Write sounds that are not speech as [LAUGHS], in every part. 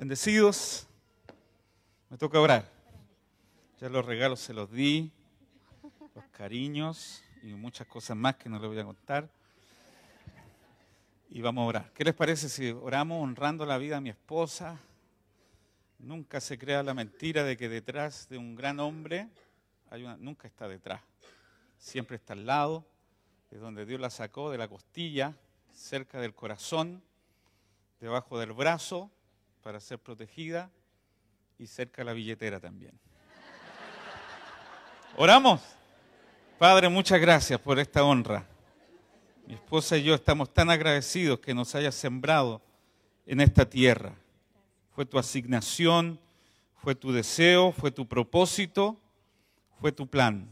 Bendecidos, me toca orar. Ya los regalos se los di, los cariños y muchas cosas más que no les voy a contar. Y vamos a orar. ¿Qué les parece si oramos honrando la vida a mi esposa? Nunca se crea la mentira de que detrás de un gran hombre hay una, nunca está detrás. Siempre está al lado, de donde Dios la sacó, de la costilla, cerca del corazón, debajo del brazo, para ser protegida y cerca la billetera también. Oramos. Padre, muchas gracias por esta honra. Mi esposa y yo estamos tan agradecidos que nos hayas sembrado en esta tierra. Fue tu asignación, fue tu deseo, fue tu propósito, fue tu plan.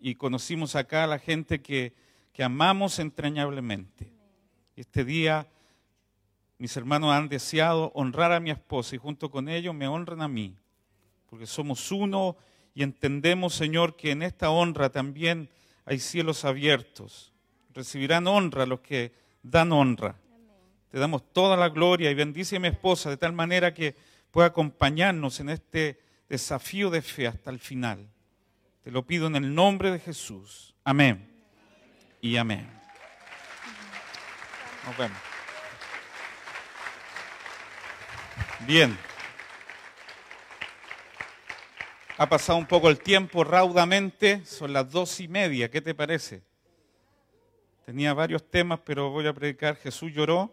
Y conocimos acá a la gente que, que amamos entrañablemente. Este día mis hermanos han deseado honrar a mi esposa y junto con ellos me honran a mí, porque somos uno y entendemos, Señor, que en esta honra también hay cielos abiertos. Recibirán honra los que dan honra. Te damos toda la gloria y bendice a mi esposa de tal manera que pueda acompañarnos en este desafío de fe hasta el final. Te lo pido en el nombre de Jesús. Amén. Y amén. Nos vemos. Bien. Ha pasado un poco el tiempo raudamente, son las dos y media, ¿qué te parece? Tenía varios temas, pero voy a predicar Jesús lloró.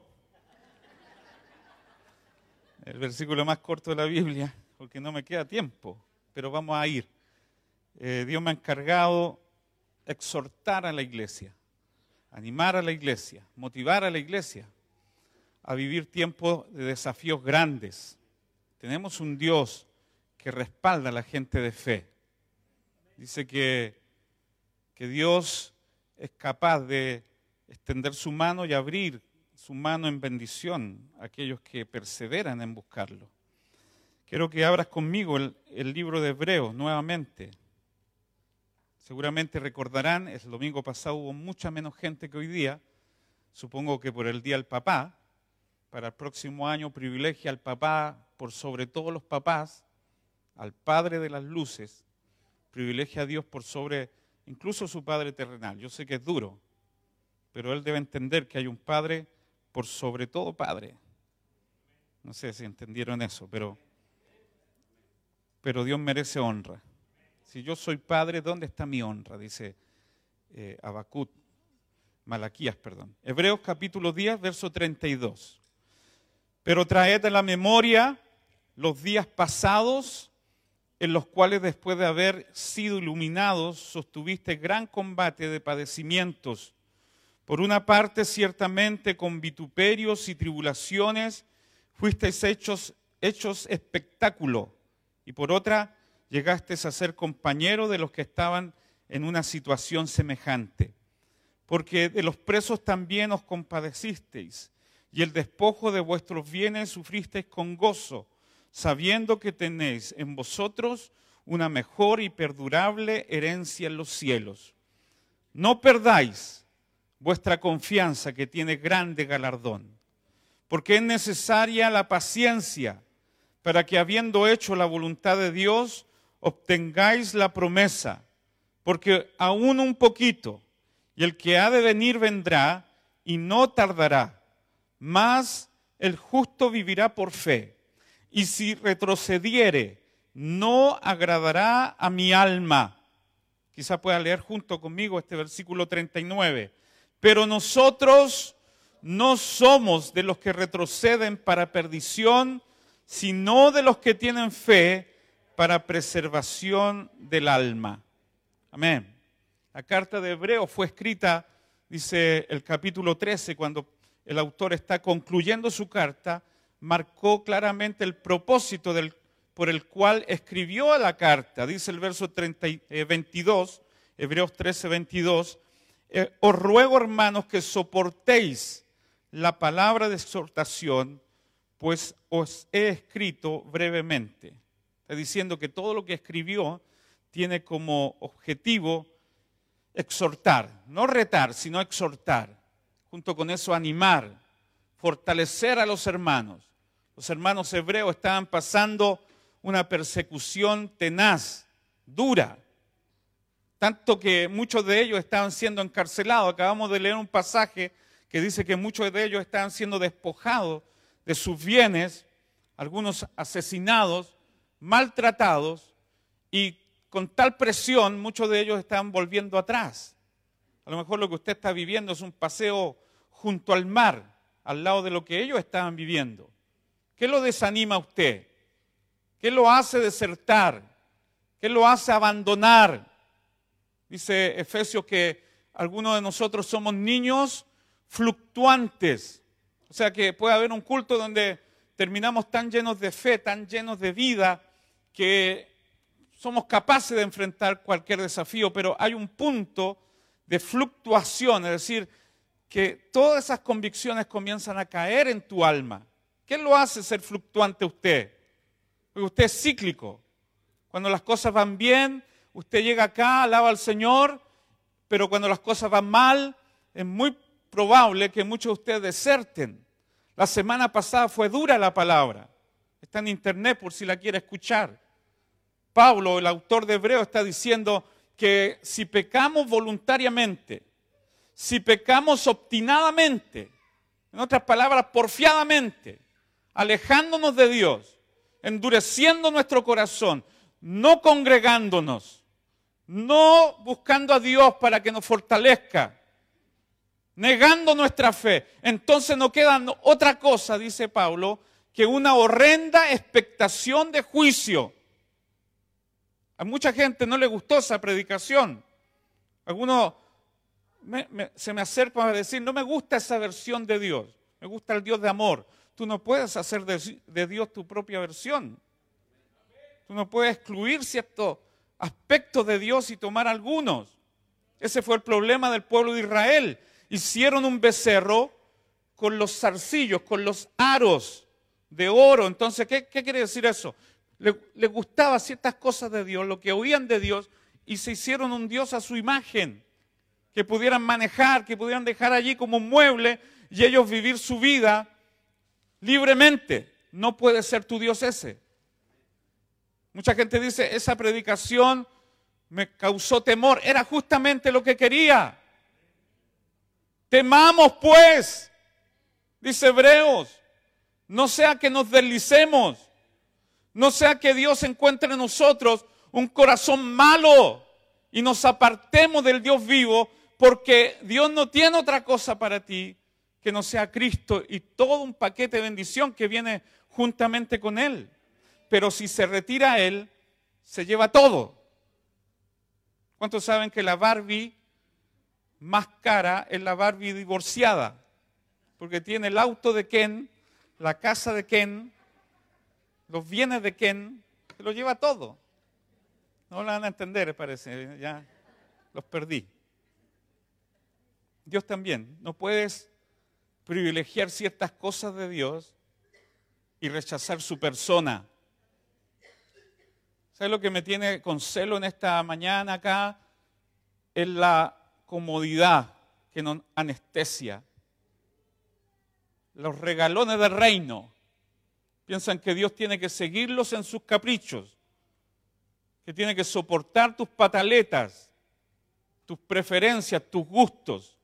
El versículo más corto de la Biblia, porque no me queda tiempo, pero vamos a ir. Eh, Dios me ha encargado exhortar a la iglesia, animar a la iglesia, motivar a la iglesia a vivir tiempos de desafíos grandes. Tenemos un Dios que respalda a la gente de fe. Dice que, que Dios es capaz de extender su mano y abrir su mano en bendición a aquellos que perseveran en buscarlo. Quiero que abras conmigo el, libro de Hebreos nuevamente. Seguramente recordarán, el domingo pasado hubo mucha menos gente que hoy día, supongo que por el Día del Papá, para el próximo año privilegia al papá por sobre todos los papás, al Padre de las luces, privilegia a Dios por sobre incluso su Padre terrenal. Yo sé que es duro, pero él debe entender que hay un Padre por sobre todo Padre. No sé si entendieron eso, pero, pero Dios merece honra. Si yo soy Padre, ¿dónde está mi honra? Dice eh, Abacut, Malaquías, perdón. Hebreos capítulo 10, verso 32. Pero traed a la memoria los días pasados en los cuales después de haber sido iluminados sostuviste gran combate de padecimientos. Por una parte, ciertamente con vituperios y tribulaciones fuisteis hechos, hechos espectáculo, y por otra, llegasteis a ser compañero de los que estaban en una situación semejante. Porque de los presos también os compadecisteis y el despojo de vuestros bienes sufristeis con gozo, sabiendo que tenéis en vosotros una mejor y perdurable herencia en los cielos. No perdáis vuestra confianza que tiene grande galardón, porque es necesaria la paciencia para que habiendo hecho la voluntad de Dios, obtengáis la promesa, porque aún un poquito, y el que ha de venir vendrá y no tardará mas el justo vivirá por fe. Y si retrocediere, no agradará a mi alma. Quizá pueda leer junto conmigo este versículo 39. Pero nosotros no somos de los que retroceden para perdición, sino de los que tienen fe para preservación del alma. Amén. La carta de Hebreo fue escrita, dice el capítulo 13, cuando el autor está concluyendo su carta, marcó claramente el propósito por el cual escribió la carta. Dice el verso 30, 22, eh, Hebreos 13, 22, eh, os ruego hermanos que soportéis la palabra de exhortación, pues os he escrito brevemente. Está diciendo que todo lo que escribió tiene como objetivo exhortar, no retar, sino exhortar junto con eso animar, fortalecer a los hermanos. Los hermanos hebreos estaban pasando una persecución tenaz, dura, tanto que muchos de ellos estaban siendo encarcelados. Acabamos de leer un pasaje que dice que muchos de ellos estaban siendo despojados de sus bienes, algunos asesinados, maltratados, y con tal presión muchos de ellos estaban volviendo atrás. A lo mejor lo que usted está viviendo es un paseo junto al mar, al lado de lo que ellos estaban viviendo. ¿Qué lo desanima a usted? ¿Qué lo hace desertar? ¿Qué lo hace abandonar? Dice Efesios que algunos de nosotros somos niños fluctuantes. O sea que puede haber un culto donde terminamos tan llenos de fe, tan llenos de vida, que somos capaces de enfrentar cualquier desafío, pero hay un punto de fluctuación, es decir, que todas esas convicciones comienzan a caer en tu alma. ¿Qué lo hace ser fluctuante usted? Porque usted es cíclico. Cuando las cosas van bien, usted llega acá, alaba al Señor, pero cuando las cosas van mal, es muy probable que muchos de ustedes deserten. La semana pasada fue dura la palabra. Está en internet por si la quiere escuchar. Pablo, el autor de Hebreo, está diciendo que si pecamos voluntariamente, si pecamos obstinadamente, en otras palabras, porfiadamente, alejándonos de Dios, endureciendo nuestro corazón, no congregándonos, no buscando a Dios para que nos fortalezca, negando nuestra fe, entonces no queda otra cosa, dice Pablo, que una horrenda expectación de juicio. A mucha gente no le gustó esa predicación. Algunos se me acercan a decir, no me gusta esa versión de Dios, me gusta el Dios de amor. Tú no puedes hacer de, Dios tu propia versión. Tú no puedes excluir ciertos aspectos de Dios y tomar algunos. Ese fue el problema del pueblo de Israel. Hicieron un becerro con los zarcillos, con los aros de oro. Entonces, ¿qué, quiere decir eso? Le, gustaban ciertas cosas de Dios, lo que oían de Dios, y se hicieron un Dios a su imagen, que pudieran manejar, que pudieran dejar allí como un mueble y ellos vivir su vida libremente. No puede ser tu Dios ese. Mucha gente dice, esa predicación me causó temor. Era justamente lo que quería. Temamos pues, dice Hebreos, no sea que nos deslicemos, no sea que Dios encuentre en nosotros un corazón malo y nos apartemos del Dios vivo, porque Dios no tiene otra cosa para ti que no sea Cristo y todo un paquete de bendición que viene juntamente con Él. Pero si se retira Él, se lleva todo. ¿Cuántos saben que la Barbie más cara es la Barbie divorciada? Porque tiene el auto de Ken, la casa de Ken, los bienes de Ken, se lo lleva todo. No lo van a entender, parece, ya los perdí. Dios también, no puedes privilegiar ciertas cosas de Dios y rechazar su persona. ¿Sabes lo que me tiene con celo en esta mañana acá? Es la comodidad que nos anestesia. Los regalones del reino. Piensan que Dios tiene que seguirlos en sus caprichos, que tiene que soportar tus pataletas, tus preferencias, tus gustos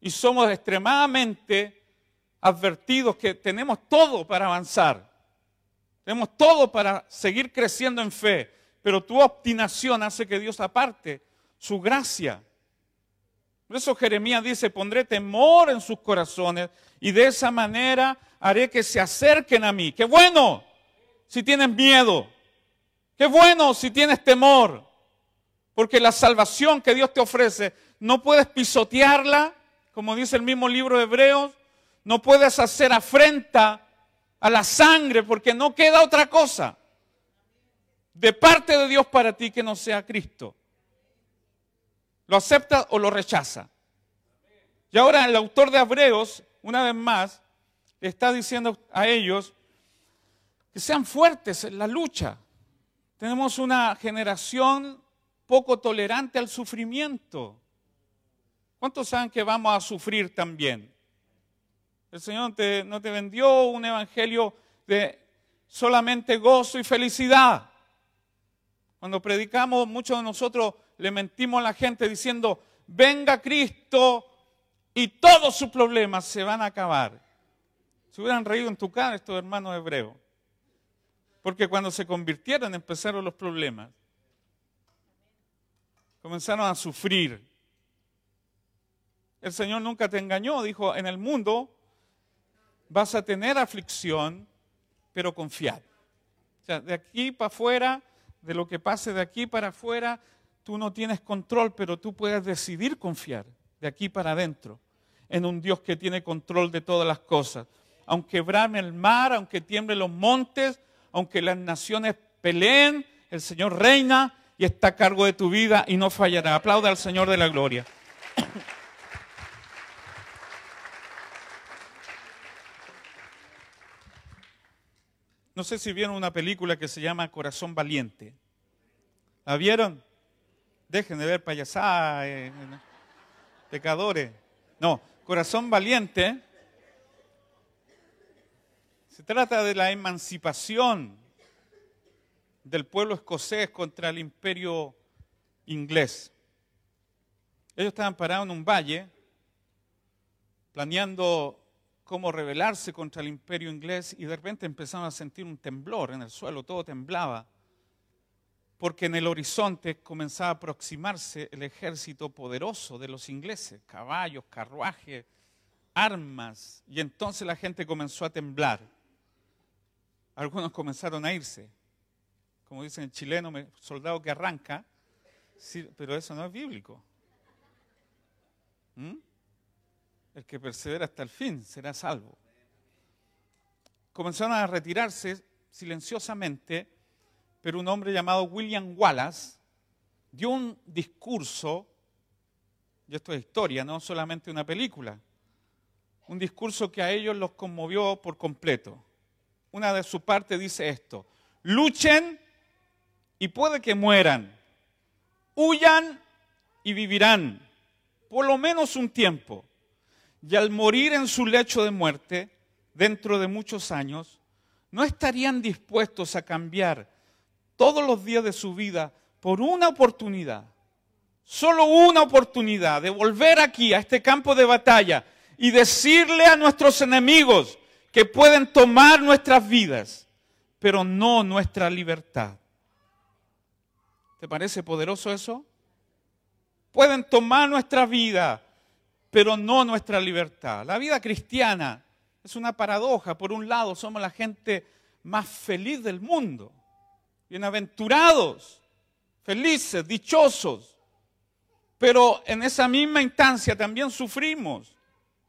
y somos extremadamente advertidos que tenemos todo para avanzar. Tenemos todo para seguir creciendo en fe, pero tu obstinación hace que Dios aparte su gracia. Por eso Jeremías dice, pondré temor en sus corazones y de esa manera haré que se acerquen a mí. Qué bueno si tienes miedo. Qué bueno si tienes temor. Porque la salvación que Dios te ofrece no puedes pisotearla, como dice el mismo libro de Hebreos, no puedes hacer afrenta a la sangre porque no queda otra cosa de parte de Dios para ti que no sea Cristo. ¿Lo acepta o lo rechaza? Y ahora el autor de Hebreos, una vez más, está diciendo a ellos que sean fuertes en la lucha. Tenemos una generación poco tolerante al sufrimiento. ¿Cuántos saben que vamos a sufrir también? El Señor no te vendió un evangelio de solamente gozo y felicidad. Cuando predicamos, muchos de nosotros le mentimos a la gente diciendo, venga Cristo y todos sus problemas se van a acabar. Se hubieran reído en tu cara estos hermanos hebreos. Porque cuando se convirtieron empezaron los problemas. Comenzaron a sufrir. El Señor nunca te engañó, dijo, en el mundo vas a tener aflicción, pero confiad. O sea, de aquí para afuera, de lo que pase de aquí para afuera, tú no tienes control, pero tú puedes decidir confiar de aquí para adentro en un Dios que tiene control de todas las cosas. Aunque brame el mar, aunque tiemblen los montes, aunque las naciones peleen, el Señor reina y está a cargo de tu vida y no fallará. Aplauda al Señor de la gloria. No sé si vieron una película que se llama Corazón Valiente. ¿La vieron? Dejen de ver payasadas, eh, pecadores. No, Corazón Valiente se trata de la emancipación del pueblo escocés contra el imperio inglés. Ellos estaban parados en un valle planeando cómo rebelarse contra el imperio inglés y de repente empezaron a sentir un temblor en el suelo, todo temblaba, porque en el horizonte comenzaba a aproximarse el ejército poderoso de los ingleses, caballos, carruajes, armas, y entonces la gente comenzó a temblar. Algunos comenzaron a irse, como dicen el chileno, soldado que arranca, pero eso no es bíblico. ¿Mm? El que persevera hasta el fin será salvo. Comenzaron a retirarse silenciosamente, pero un hombre llamado William Wallace dio un discurso, y esto es historia, no solamente una película, un discurso que a ellos los conmovió por completo. Una de su parte dice esto, luchen y puede que mueran, huyan y vivirán, por lo menos un tiempo y al morir en su lecho de muerte, dentro de muchos años, no estarían dispuestos a cambiar todos los días de su vida por una oportunidad, solo una oportunidad de volver aquí a este campo de batalla y decirle a nuestros enemigos que pueden tomar nuestras vidas, pero no nuestra libertad. ¿Te parece poderoso eso? Pueden tomar nuestra vida, pero no nuestra libertad. La vida cristiana es una paradoja. Por un lado, somos la gente más feliz del mundo, bienaventurados, felices, dichosos. Pero en esa misma instancia también sufrimos.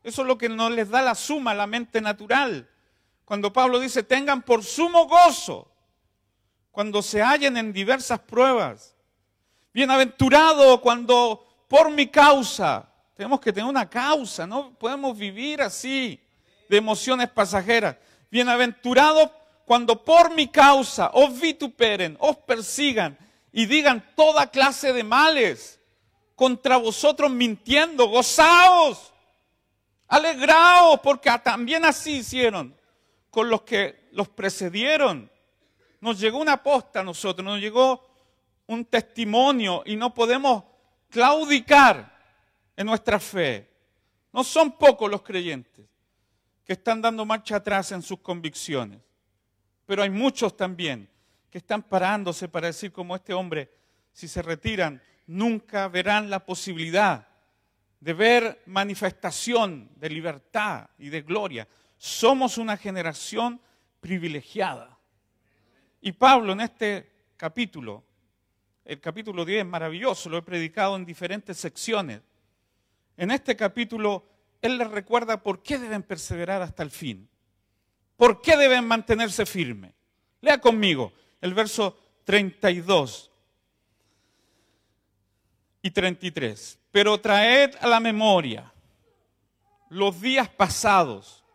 Eso es lo que nos les da la suma a la mente natural. Cuando Pablo dice, tengan por sumo gozo cuando se hallen en diversas pruebas. Bienaventurado cuando por mi causa tenemos que tener una causa, no podemos vivir así de emociones pasajeras. Bienaventurados cuando por mi causa os vituperen, os persigan y digan toda clase de males contra vosotros mintiendo, gozaos, alegraos, porque también así hicieron con los que los precedieron. Nos llegó una posta a nosotros, nos llegó un testimonio y no podemos claudicar en nuestra fe. No son pocos los creyentes que están dando marcha atrás en sus convicciones, pero hay muchos también que están parándose para decir como este hombre, si se retiran, nunca verán la posibilidad de ver manifestación de libertad y de gloria. Somos una generación privilegiada. Y Pablo en este capítulo, el capítulo 10 es maravilloso, lo he predicado en diferentes secciones. En este capítulo, Él les recuerda por qué deben perseverar hasta el fin. ¿Por qué deben mantenerse firmes? Lea conmigo el verso 32 y 33. Pero traed a la memoria los días pasados,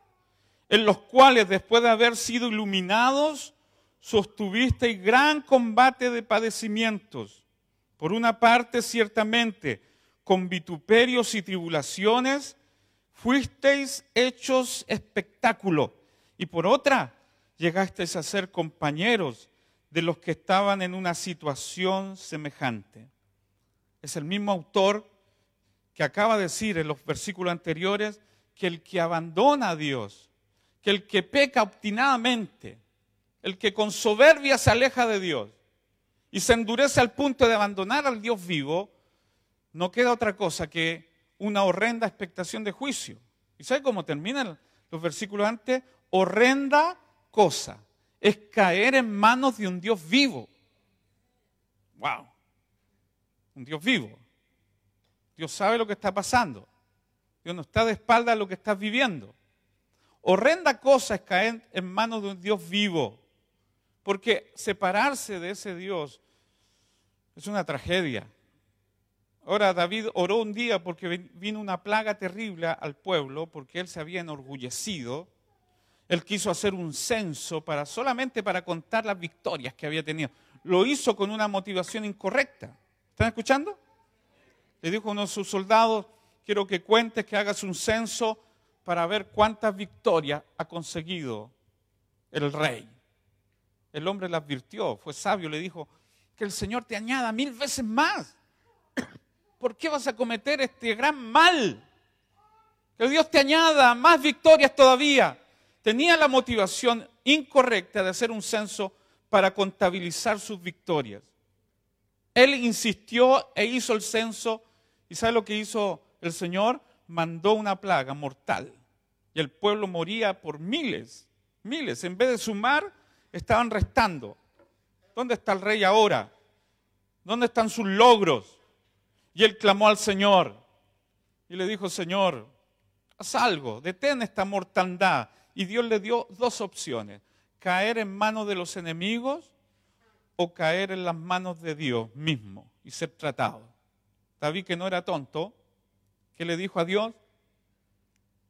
en los cuales después de haber sido iluminados, sostuvisteis gran combate de padecimientos. Por una parte, ciertamente, con vituperios y tribulaciones, fuisteis hechos espectáculo. Y por otra, llegasteis a ser compañeros de los que estaban en una situación semejante. Es el mismo autor que acaba de decir en los versículos anteriores que el que abandona a Dios, que el que peca obstinadamente, el que con soberbia se aleja de Dios y se endurece al punto de abandonar al Dios vivo, no queda otra cosa que una horrenda expectación de juicio. ¿Y sabe cómo terminan los versículos antes? Horrenda cosa es caer en manos de un Dios vivo. ¡Wow! Un Dios vivo. Dios sabe lo que está pasando. Dios no está de espalda a lo que estás viviendo. Horrenda cosa es caer en manos de un Dios vivo. Porque separarse de ese Dios es una tragedia. Ahora David oró un día porque vino una plaga terrible al pueblo, porque él se había enorgullecido. Él quiso hacer un censo para solamente para contar las victorias que había tenido. Lo hizo con una motivación incorrecta. ¿Están escuchando? Le dijo a uno de sus soldados, quiero que cuentes, que hagas un censo para ver cuántas victorias ha conseguido el rey. El hombre le advirtió, fue sabio, le dijo, que el Señor te añada mil veces más. [COUGHS] ¿Por qué vas a cometer este gran mal? Que Dios te añada más victorias todavía. Tenía la motivación incorrecta de hacer un censo para contabilizar sus victorias. Él insistió e hizo el censo. ¿Y sabe lo que hizo el Señor? Mandó una plaga mortal. Y el pueblo moría por miles, miles. En vez de sumar, estaban restando. ¿Dónde está el rey ahora? ¿Dónde están sus logros? Y él clamó al Señor y le dijo, Señor, haz algo, detén esta mortandad. Y Dios le dio dos opciones, caer en manos de los enemigos o caer en las manos de Dios mismo y ser tratado. David, que no era tonto, ¿qué le dijo a Dios?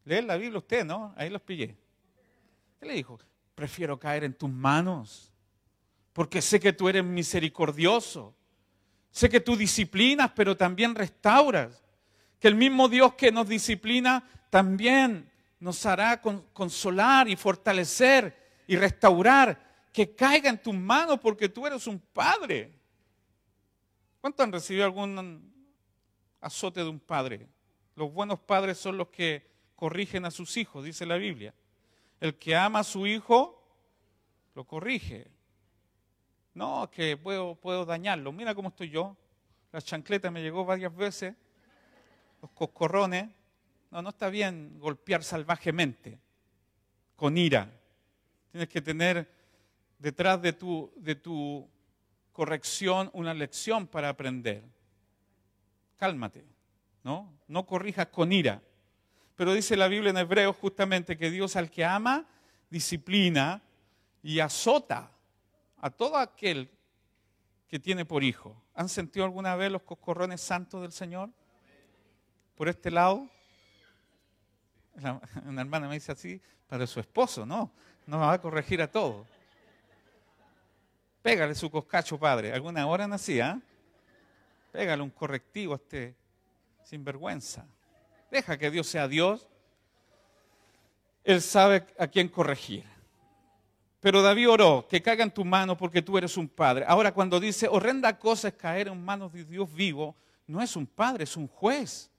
Lee la Biblia usted, ¿no? Ahí los pillé. ¿Qué le dijo? Prefiero caer en tus manos, porque sé que tú eres misericordioso Sé que tú disciplinas, pero también restauras. Que el mismo Dios que nos disciplina también nos hará consolar y fortalecer y restaurar. Que caiga en tus manos porque tú eres un padre. ¿Cuántos han recibido algún azote de un padre? Los buenos padres son los que corrigen a sus hijos, dice la Biblia. El que ama a su hijo, lo corrige. No, que puedo, puedo dañarlo. Mira cómo estoy yo. La chancleta me llegó varias veces. Los coscorrones. No, no está bien golpear salvajemente, con ira. Tienes que tener detrás de tu, de tu corrección una lección para aprender. Cálmate, ¿no? No corrijas con ira. Pero dice la Biblia en Hebreos justamente que Dios al que ama, disciplina y azota a todo aquel que tiene por hijo. ¿Han sentido alguna vez los coscorrones santos del Señor? Por este lado. Una hermana me dice así, para su esposo, no, no va a corregir a todo. Pégale su coscacho, padre. Alguna hora nacía. ¿ah? Pégale un correctivo a este sinvergüenza. Deja que Dios sea Dios. Él sabe a quién corregir. Pero David oró, que caiga en tu mano porque tú eres un padre. Ahora cuando dice, horrenda cosa es caer en manos de Dios vivo, no es un padre, es un juez.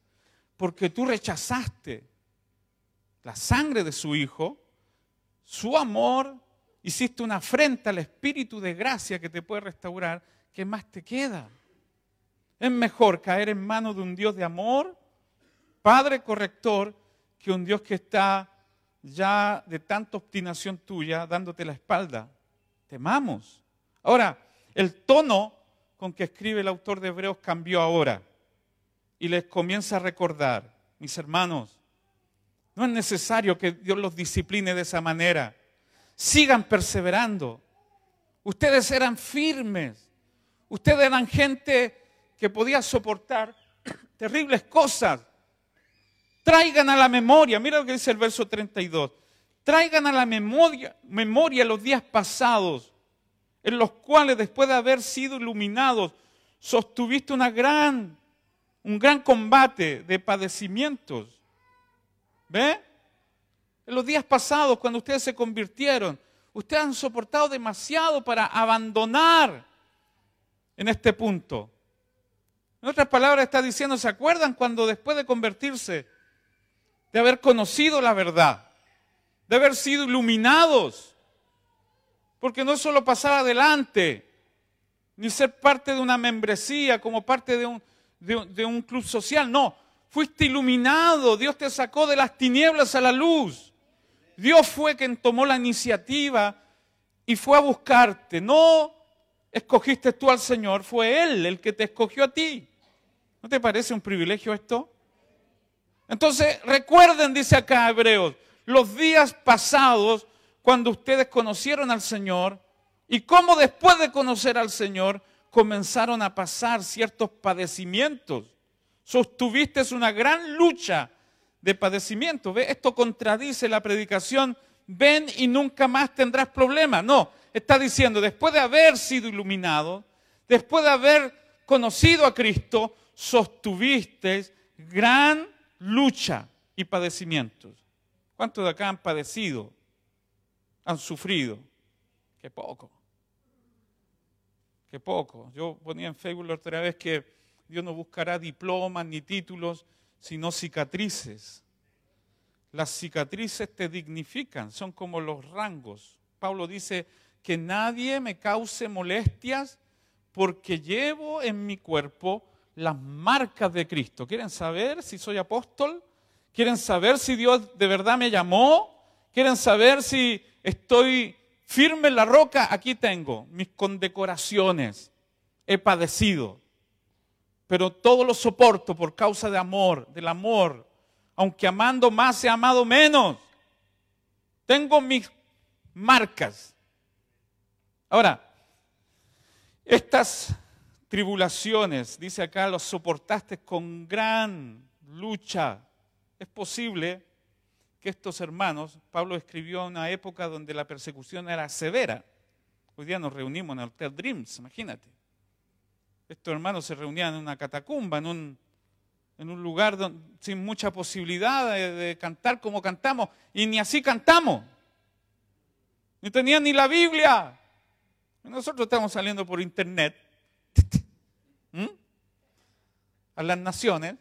Porque tú rechazaste la sangre de su hijo, su amor, hiciste una afrenta al espíritu de gracia que te puede restaurar. ¿Qué más te queda? Es mejor caer en manos de un Dios de amor, Padre corrector, que un Dios que está ya de tanta obstinación tuya dándote la espalda. Temamos. Ahora, el tono con que escribe el autor de Hebreos cambió ahora y les comienza a recordar, mis hermanos, no es necesario que Dios los discipline de esa manera. Sigan perseverando. Ustedes eran firmes. Ustedes eran gente que podía soportar [COUGHS] terribles cosas. Traigan a la memoria, mira lo que dice el verso 32. Traigan a la memoria, memoria los días pasados, en los cuales después de haber sido iluminados, sostuviste una gran, un gran combate de padecimientos. ¿Ve? En los días pasados, cuando ustedes se convirtieron, ustedes han soportado demasiado para abandonar en este punto. En otras palabras, está diciendo, ¿se acuerdan cuando después de convertirse, de haber conocido la verdad, de haber sido iluminados? Porque no es solo pasar adelante, ni ser parte de una membresía, como parte de un, de, un club social, no. Fuiste iluminado, Dios te sacó de las tinieblas a la luz. Dios fue quien tomó la iniciativa y fue a buscarte. No escogiste tú al Señor, fue Él el que te escogió a ti. ¿No te parece un privilegio esto? Entonces, recuerden, dice acá Hebreos, los días pasados cuando ustedes conocieron al Señor y cómo después de conocer al Señor comenzaron a pasar ciertos padecimientos. Sostuviste una gran lucha de padecimientos. ¿Ve? Esto contradice la predicación, ven y nunca más tendrás problemas. No, está diciendo, después de haber sido iluminado, después de haber conocido a Cristo, sostuviste gran lucha y padecimientos. ¿Cuántos de acá han padecido? Han sufrido. Qué poco. Qué poco. Yo ponía en Facebook la otra vez que Dios no buscará diplomas ni títulos, sino cicatrices. Las cicatrices te dignifican, son como los rangos. Pablo dice que nadie me cause molestias porque llevo en mi cuerpo las marcas de Cristo. ¿Quieren saber si soy apóstol? ¿Quieren saber si Dios de verdad me llamó? ¿Quieren saber si estoy firme en la roca? Aquí tengo mis condecoraciones. He padecido. Pero todo lo soporto por causa de amor, del amor. Aunque amando más, he amado menos. Tengo mis marcas. Ahora, estas tribulaciones, dice acá, los soportaste con gran lucha. Es posible que estos hermanos, Pablo escribió en una época donde la persecución era severa. Hoy día nos reunimos en el Hotel Dreams, imagínate. Estos hermanos se reunían en una catacumba, en un, lugar sin mucha posibilidad de, cantar como cantamos, y ni así cantamos. Ni tenían ni la Biblia. Nosotros estamos saliendo por internet [LAUGHS] a las naciones,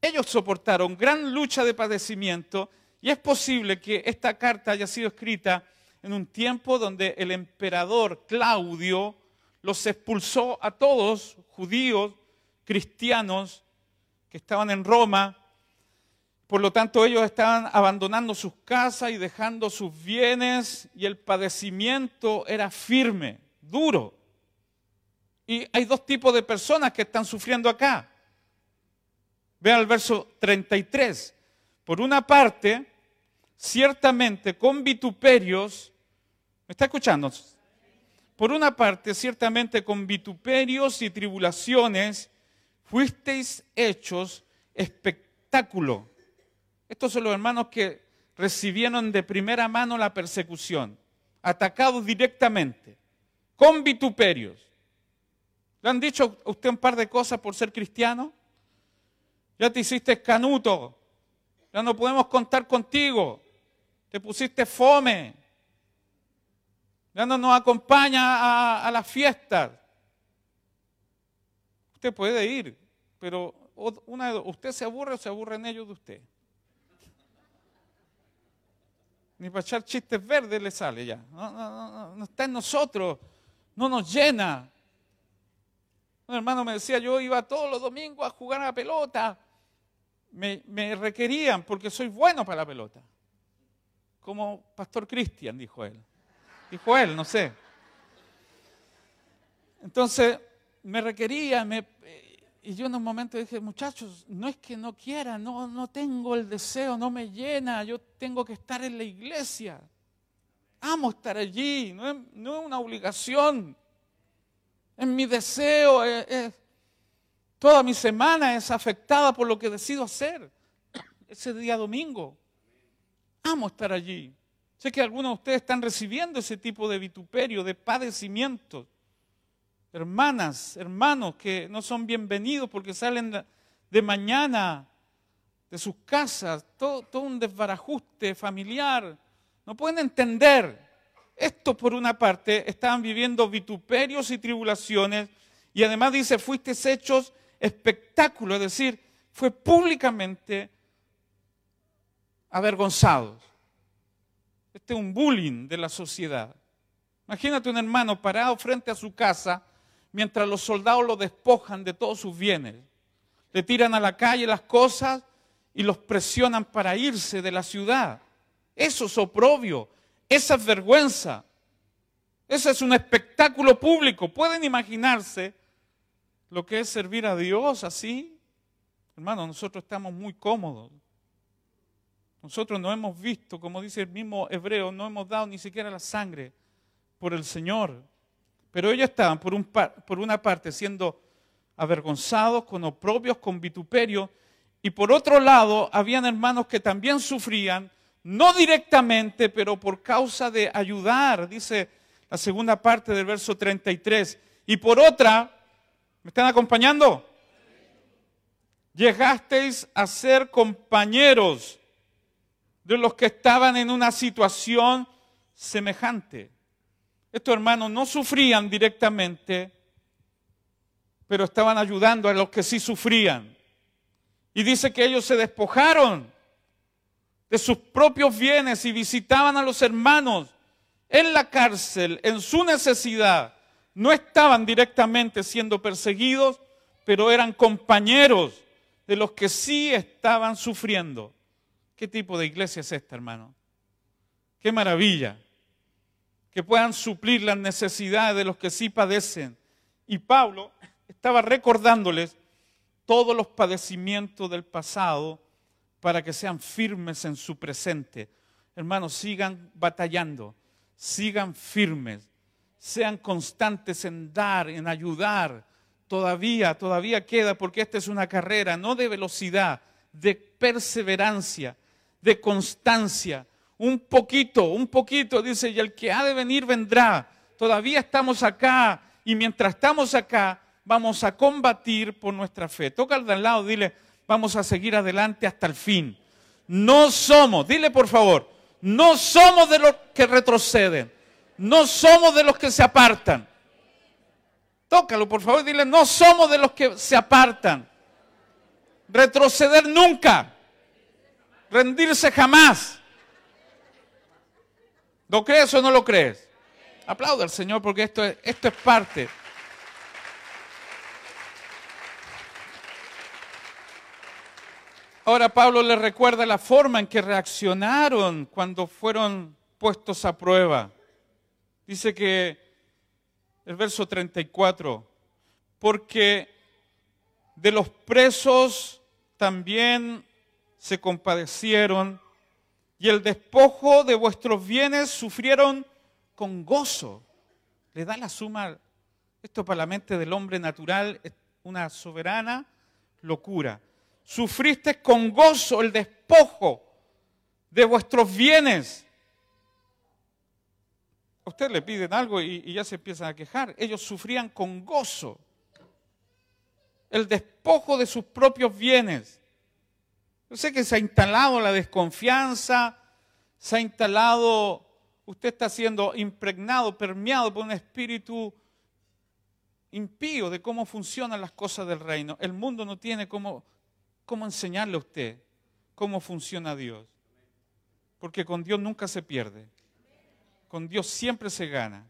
ellos soportaron gran lucha de padecimiento y es posible que esta carta haya sido escrita en un tiempo donde el emperador Claudio los expulsó a todos, judíos, cristianos, que estaban en Roma. Por lo tanto, ellos estaban abandonando sus casas y dejando sus bienes y el padecimiento era firme, duro. Y hay dos tipos de personas que están sufriendo acá. Vean el verso 33. Por una parte, ciertamente con vituperios, ¿me está escuchando? Por una parte, ciertamente con vituperios y tribulaciones, fuisteis hechos espectáculo. Estos son los hermanos que recibieron de primera mano la persecución, atacados directamente, con vituperios. ¿Le han dicho a usted un par de cosas por ser cristiano? Ya te hiciste canuto. Ya no podemos contar contigo. Te pusiste fome. Ya no nos acompaña a, las fiestas. Usted puede ir, pero una, usted se aburre o se aburren ellos de usted. Ni para echar chistes verdes le sale ya. No, no, no, no está en nosotros. No nos llena. Un hermano me decía, yo iba todos los domingos a jugar a la pelota. Me, requerían porque soy bueno para la pelota. Como Pastor Cristian, dijo él. Dijo él, no sé. Entonces, me requería, y yo en un momento dije, muchachos, no es que no quiera, no, no tengo el deseo, no me llena, yo tengo que estar en la iglesia. Amo estar allí, no no es una obligación. En mi deseo. toda mi semana es afectada por lo que decido hacer ese día domingo. Amo estar allí. Sé que algunos de ustedes están recibiendo ese tipo de vituperio, de padecimientos. Hermanas, hermanos que no son bienvenidos porque salen de mañana de sus casas, todo, todo un desbarajuste familiar, no pueden entender. Esto por una parte, estaban viviendo vituperios y tribulaciones y además dice, fuiste hechos espectáculo, es decir, fue públicamente avergonzados. Este es un bullying de la sociedad. Imagínate un hermano parado frente a su casa mientras los soldados lo despojan de todos sus bienes. Le tiran a la calle las cosas y los presionan para irse de la ciudad. Eso es oprobio, esa es vergüenza. Ese es un espectáculo público. ¿Pueden imaginarse lo que es servir a Dios así? Hermano, nosotros estamos muy cómodos. Nosotros no hemos visto, como dice el mismo hebreo, no hemos dado ni siquiera la sangre por el Señor. Pero ellos estaban, por, un por una parte, siendo avergonzados, con oprobios, con vituperio, y por otro lado, habían hermanos que también sufrían, no directamente, pero por causa de ayudar, dice la segunda parte del verso 33. Y por otra, ¿me están acompañando? Llegasteis a ser compañeros de los que estaban en una situación semejante. Estos hermanos no sufrían directamente, pero estaban ayudando a los que sí sufrían. Y dice que ellos se despojaron de sus propios bienes y visitaban a los hermanos en la cárcel, en su necesidad. No estaban directamente siendo perseguidos, pero eran compañeros de los que sí estaban sufriendo. ¿Qué tipo de iglesia es esta, hermano? Qué maravilla que puedan suplir las necesidades de los que sí padecen. Y Pablo estaba recordándoles todos los padecimientos del pasado para que sean firmes en su presente. Hermanos, sigan batallando, sigan firmes, sean constantes en dar, en ayudar. Todavía, todavía queda, porque esta es una carrera no de velocidad, de perseverancia, de constancia un poquito, un poquito, dice, y el que ha de venir vendrá. Todavía estamos acá y mientras estamos acá vamos a combatir por nuestra fe. Toca al de al lado, dile, vamos a seguir adelante hasta el fin. No somos, dile por favor, no somos de los que retroceden, no somos de los que se apartan. Tócalo, por favor, dile, no somos de los que se apartan. Retroceder nunca, rendirse jamás. ¿Lo crees o no lo crees? Aplauda al Señor porque esto es, esto es parte. Ahora Pablo le recuerda la forma en que reaccionaron cuando fueron puestos a prueba. Dice que el verso 34, porque de los presos también se compadecieron y el despojo de vuestros bienes sufrieron con gozo. Le da la suma, esto para la mente del hombre natural es una soberana locura. Sufriste con gozo el despojo de vuestros bienes. A usted le piden algo y, y ya se empiezan a quejar. Ellos sufrían con gozo el despojo de sus propios bienes. Yo sé que se ha instalado la desconfianza, se ha instalado, usted está siendo impregnado, permeado por un espíritu impío de cómo funcionan las cosas del reino. El mundo no tiene cómo, cómo enseñarle a usted cómo funciona Dios. Porque con Dios nunca se pierde. Con Dios siempre se gana.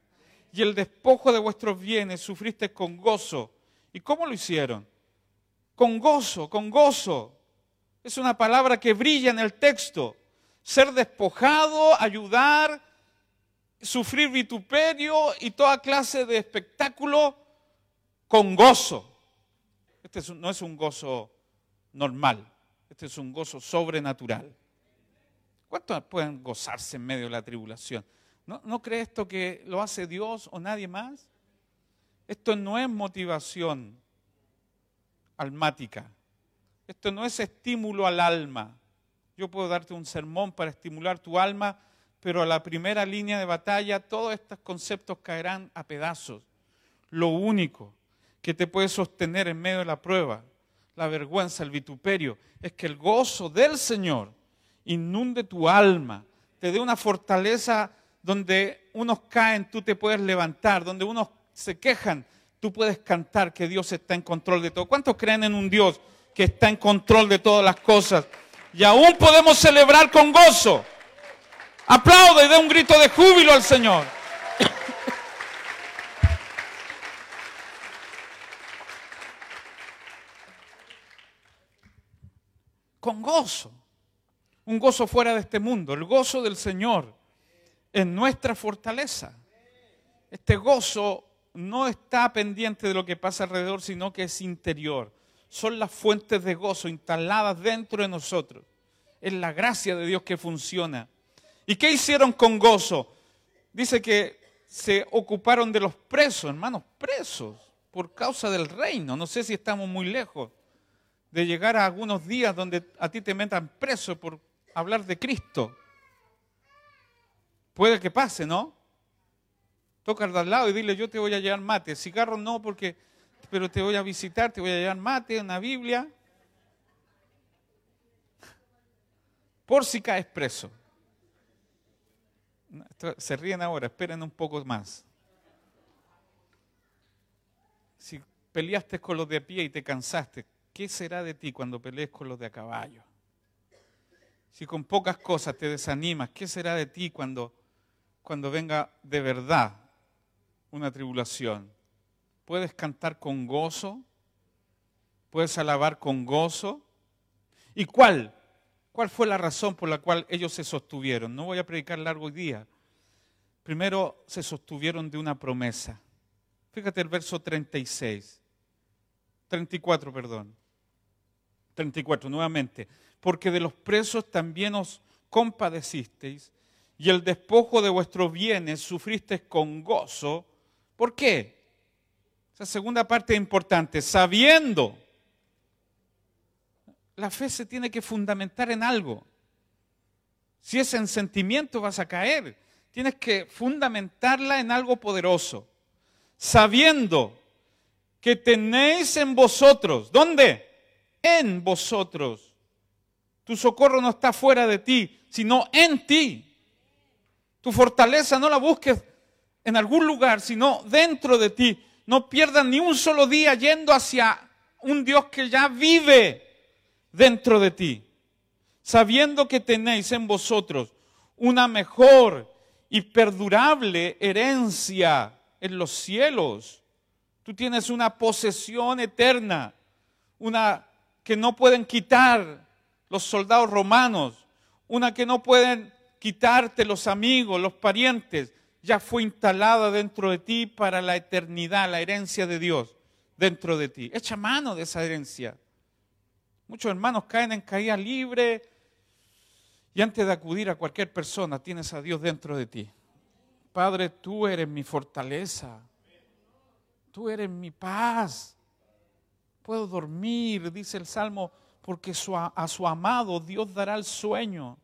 Y el despojo de vuestros bienes sufriste con gozo. ¿Y cómo lo hicieron? Con gozo, con gozo. Es una palabra que brilla en el texto. Ser despojado, ayudar, sufrir vituperio y toda clase de espectáculo con gozo. Este no es un gozo normal, este es un gozo sobrenatural. ¿Cuántos pueden gozarse en medio de la tribulación? ¿No, ¿No cree esto que lo hace Dios o nadie más? Esto no es motivación almática. Esto no es estímulo al alma. Yo puedo darte un sermón para estimular tu alma, pero a la primera línea de batalla todos estos conceptos caerán a pedazos. Lo único que te puede sostener en medio de la prueba, la vergüenza, el vituperio, es que el gozo del Señor inunde tu alma, te dé una fortaleza donde unos caen, tú te puedes levantar, donde unos se quejan, tú puedes cantar que Dios está en control de todo. ¿Cuántos creen en un Dios que está en control de todas las cosas? Y aún podemos celebrar con gozo. Aplaude y dé un grito de júbilo al Señor. con gozo. Un gozo fuera de este mundo, el gozo del Señor en nuestra fortaleza. Este gozo no está pendiente de lo que pasa alrededor, sino que es interior. Son las fuentes de gozo instaladas dentro de nosotros. Es la gracia de Dios que funciona. ¿Y qué hicieron con gozo? Dice que se ocuparon de los presos, hermanos, presos, por causa del reino. No sé si estamos muy lejos de llegar a algunos días donde a ti te metan preso por hablar de Cristo. Puede que pase, ¿no? Toca al lado y dile, yo te voy a llevar mate. Cigarro no, porque, pero te voy a visitar, te voy a llevar mate, una Biblia. Por si caes preso. Se ríen ahora, esperen un poco más. Si peleaste con los de pie y te cansaste, ¿qué será de ti cuando pelees con los de a caballo? Si con pocas cosas te desanimas, ¿qué será de ti cuando, cuando venga de verdad una tribulación? ¿Puedes cantar con gozo? ¿Puedes alabar con gozo? ¿Y cuál? ¿Cuál fue la razón por la cual ellos se sostuvieron? No voy a predicar largo hoy día. Primero se sostuvieron de una promesa. Fíjate el verso 36. 34, perdón. 34, nuevamente. Porque de los presos también os compadecisteis y el despojo de vuestros bienes sufristeis con gozo. ¿Por qué? Esa segunda parte importante. Sabiendo. La fe se tiene que fundamentar en algo. Si es en sentimiento vas a caer. Tienes que fundamentarla en algo poderoso. Sabiendo que tenéis en vosotros. ¿Dónde? en vosotros. Tu socorro no está fuera de ti, sino en ti. Tu fortaleza no la busques en algún lugar, sino dentro de ti. No pierdas ni un solo día yendo hacia un Dios que ya vive dentro de ti, sabiendo que tenéis en vosotros una mejor y perdurable herencia en los cielos. Tú tienes una posesión eterna, una que no pueden quitar los soldados romanos, una que no pueden quitarte los amigos, los parientes, ya fue instalada dentro de ti para la eternidad, la herencia de Dios dentro de ti. Echa mano de esa herencia. Muchos hermanos caen en caída libre y antes de acudir a cualquier persona tienes a Dios dentro de ti. Padre, tú eres mi fortaleza. Tú eres mi paz puedo dormir, dice el Salmo, porque a su amado Dios dará el sueño.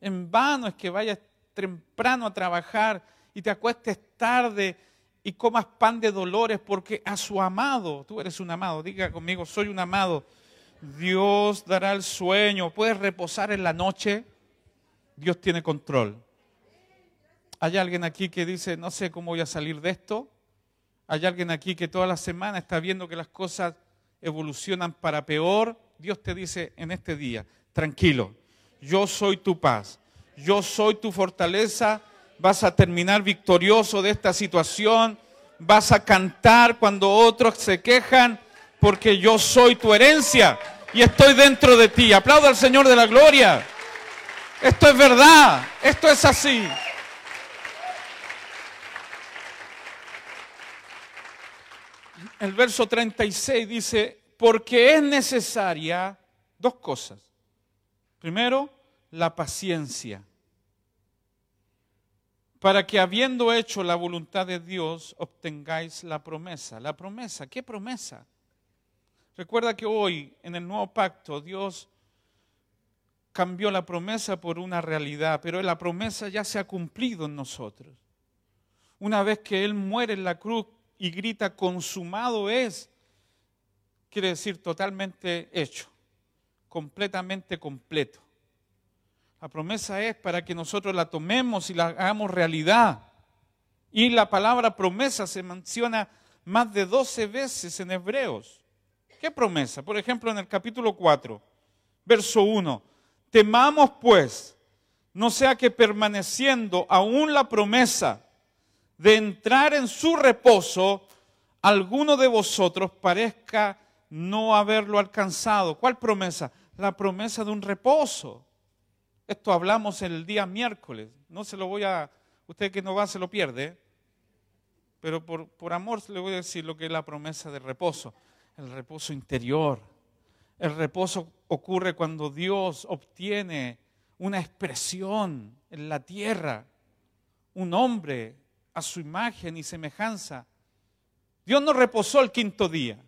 En vano es que vayas temprano a trabajar y te acuestes tarde y comas pan de dolores, porque a su amado, tú eres un amado, diga conmigo, soy un amado, Dios dará el sueño, puedes reposar en la noche, Dios tiene control. ¿Hay alguien aquí que dice, no sé cómo voy a salir de esto? ¿Hay alguien aquí que toda la semana está viendo que las cosas evolucionan para peor, Dios te dice en este día, tranquilo, yo soy tu paz, yo soy tu fortaleza, vas a terminar victorioso de esta situación, vas a cantar cuando otros se quejan, porque yo soy tu herencia y estoy dentro de ti. Aplauda al Señor de la gloria. Esto es verdad, esto es así. el verso 36 dice, porque es necesaria dos cosas. Primero, la paciencia, para que habiendo hecho la voluntad de Dios, obtengáis la promesa. La promesa, ¿qué promesa? Recuerda que hoy, en el nuevo pacto, Dios cambió la promesa por una realidad, pero la promesa ya se ha cumplido en nosotros. Una vez que Él muere en la cruz, y grita consumado es, quiere decir totalmente hecho, completamente completo. La promesa es para que nosotros la tomemos y la hagamos realidad. Y la palabra promesa se menciona más de 12 veces en Hebreos. ¿Qué promesa? Por ejemplo, en el capítulo 4, verso 1. Temamos pues, no sea que permaneciendo aún la promesa de entrar en su reposo, alguno de vosotros parezca no haberlo alcanzado. ¿Cuál promesa? La promesa de un reposo. Esto hablamos el día miércoles. No se lo voy a, usted que no va se lo pierde, pero por, por amor le voy a decir lo que es la promesa de reposo. El reposo interior. El reposo ocurre cuando Dios obtiene una expresión en la tierra, un hombre a su imagen y semejanza. Dios no reposó el quinto día.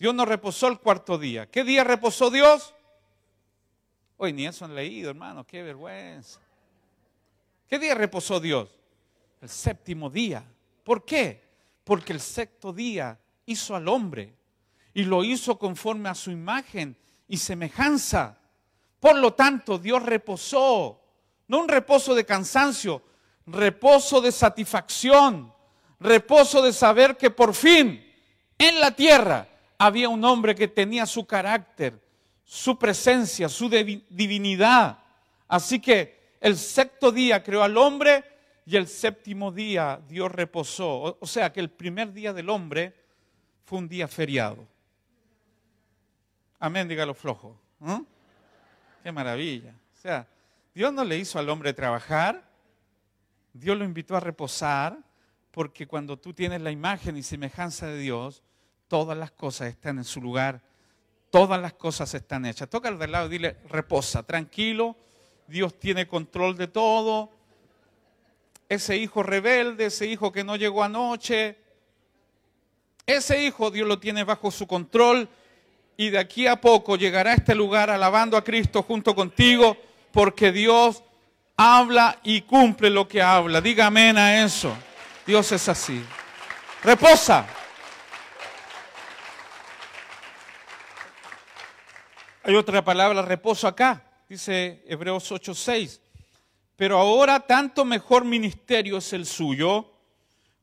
Dios no reposó el cuarto día. ¿Qué día reposó Dios? Hoy ni eso han leído, hermano, qué vergüenza. ¿Qué día reposó Dios? El séptimo día. ¿Por qué? Porque el sexto día hizo al hombre y lo hizo conforme a su imagen y semejanza. Por lo tanto, Dios reposó, no un reposo de cansancio, reposo de satisfacción, reposo de saber que por fin en la tierra había un hombre que tenía su carácter, su presencia, su divinidad. Así que el sexto día creó al hombre y el séptimo día Dios reposó. O sea que el primer día del hombre fue un día feriado. Amén, dígalo flojo. Qué maravilla. O sea, Dios no le hizo al hombre trabajar, Dios lo invitó a reposar, porque cuando tú tienes la imagen y semejanza de Dios, todas las cosas están en su lugar, todas las cosas están hechas. Toca al de lado y dile, reposa, tranquilo, Dios tiene control de todo. Ese hijo rebelde, ese hijo que no llegó anoche, ese hijo Dios lo tiene bajo su control y de aquí a poco llegará a este lugar alabando a Cristo junto contigo, porque Dios habla y cumple lo que habla. Diga amén a eso. Dios es así. Reposa. Hay otra palabra, reposo acá, dice Hebreos 8:6. Pero ahora tanto mejor ministerio es el suyo,